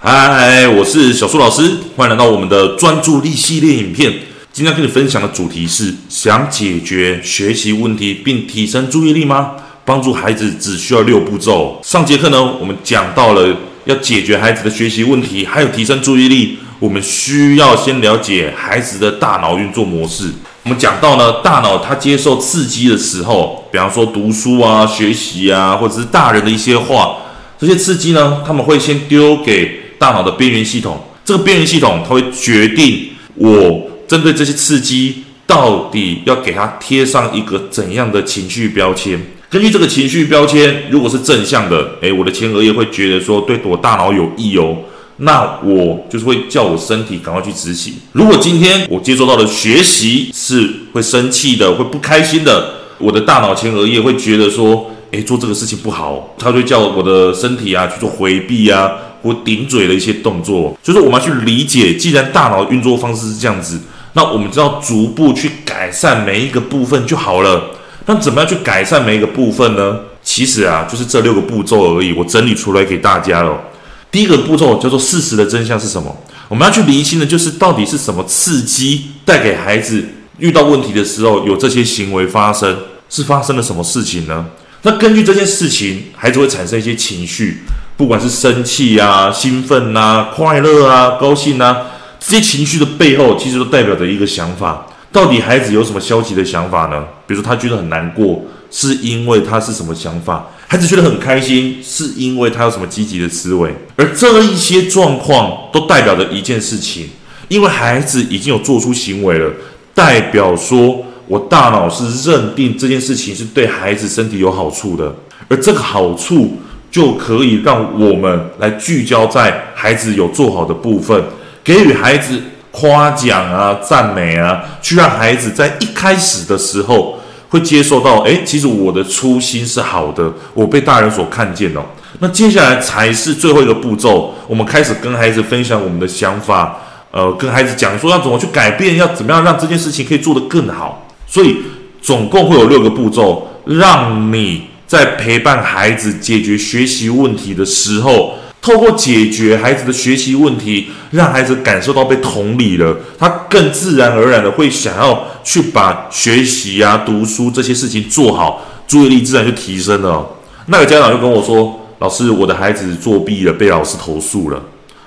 嗨，我是小树老师，欢迎来到我们的专注力系列影片。今天跟你分享的主题是：想解决学习问题并提升注意力吗？帮助孩子只需要六步骤。上节课呢，我们讲到了要解决孩子的学习问题，还有提升注意力，我们需要先了解孩子的大脑运作模式。我们讲到呢，大脑它接受刺激的时候，比方说读书啊、学习啊，或者是大人的一些话，这些刺激呢，他们会先丢给。大脑的边缘系统，这个边缘系统它会决定我针对这些刺激到底要给它贴上一个怎样的情绪标签。根据这个情绪标签，如果是正向的，诶，我的前额叶会觉得说对我大脑有益哦，那我就是会叫我身体赶快去执行。如果今天我接收到的学习是会生气的，会不开心的，我的大脑前额叶会觉得说，诶，做这个事情不好，它就叫我的身体啊去做回避啊。或顶嘴的一些动作，就是我们要去理解，既然大脑运作方式是这样子，那我们就要逐步去改善每一个部分就好了。那怎么样去改善每一个部分呢？其实啊，就是这六个步骤而已。我整理出来给大家了。第一个步骤叫做事实的真相是什么？我们要去厘清的，就是到底是什么刺激带给孩子遇到问题的时候有这些行为发生，是发生了什么事情呢？那根据这件事情，孩子会产生一些情绪。不管是生气啊、兴奋啊、快乐啊、高兴啊，这些情绪的背后，其实都代表着一个想法。到底孩子有什么消极的想法呢？比如说，他觉得很难过，是因为他是什么想法？孩子觉得很开心，是因为他有什么积极的思维？而这一些状况都代表着一件事情，因为孩子已经有做出行为了，代表说我大脑是认定这件事情是对孩子身体有好处的，而这个好处。就可以让我们来聚焦在孩子有做好的部分，给予孩子夸奖啊、赞美啊，去让孩子在一开始的时候会接受到，诶，其实我的初心是好的，我被大人所看见哦。那接下来才是最后一个步骤，我们开始跟孩子分享我们的想法，呃，跟孩子讲说要怎么去改变，要怎么样让这件事情可以做得更好。所以总共会有六个步骤，让你。在陪伴孩子解决学习问题的时候，透过解决孩子的学习问题，让孩子感受到被同理了，他更自然而然的会想要去把学习啊、读书这些事情做好，注意力自然就提升了。那个家长就跟我说：“老师，我的孩子作弊了，被老师投诉了。”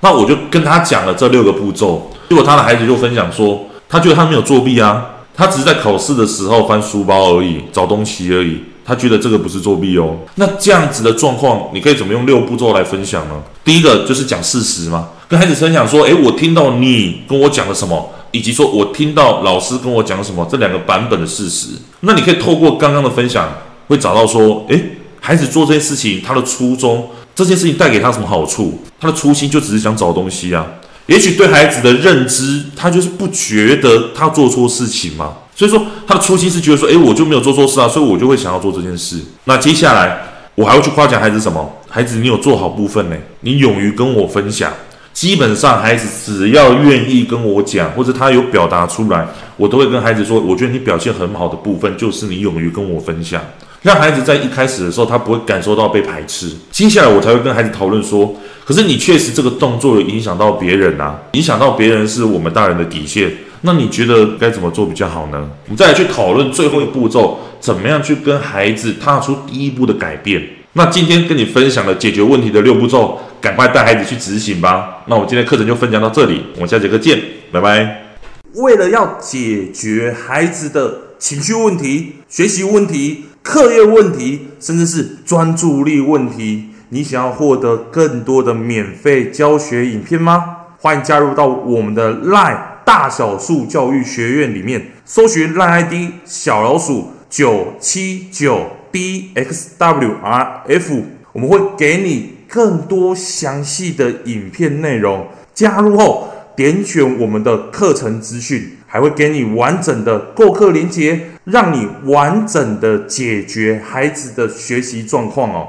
那我就跟他讲了这六个步骤，结果他的孩子就分享说：“他觉得他没有作弊啊，他只是在考试的时候翻书包而已，找东西而已。”他觉得这个不是作弊哦，那这样子的状况，你可以怎么用六步骤来分享呢？第一个就是讲事实嘛，跟孩子分享说，诶，我听到你跟我讲了什么，以及说我听到老师跟我讲什么，这两个版本的事实。那你可以透过刚刚的分享，会找到说，诶，孩子做这件事情，他的初衷，这件事情带给他什么好处？他的初心就只是想找东西啊。也许对孩子的认知，他就是不觉得他做错事情嘛。所以说，他的初心是觉得说，诶，我就没有做错事啊，所以我就会想要做这件事。那接下来，我还会去夸奖孩子什么？孩子，你有做好部分呢，你勇于跟我分享。基本上，孩子只要愿意跟我讲，或者他有表达出来，我都会跟孩子说，我觉得你表现很好的部分，就是你勇于跟我分享。让孩子在一开始的时候，他不会感受到被排斥。接下来，我才会跟孩子讨论说，可是你确实这个动作有影响到别人啊，影响到别人是我们大人的底线。那你觉得该怎么做比较好呢？我们再来去讨论最后一步骤，怎么样去跟孩子踏出第一步的改变。那今天跟你分享了解决问题的六步骤，赶快带孩子去执行吧。那我今天课程就分享到这里，我们下节课见，拜拜。为了要解决孩子的情绪问题、学习问题、课业问题，甚至是专注力问题，你想要获得更多的免费教学影片吗？欢迎加入到我们的 LINE。大小数教育学院里面搜寻烂 ID 小老鼠九七九 dxwrf，我们会给你更多详细的影片内容。加入后点选我们的课程资讯，还会给你完整的购课链接，让你完整的解决孩子的学习状况哦。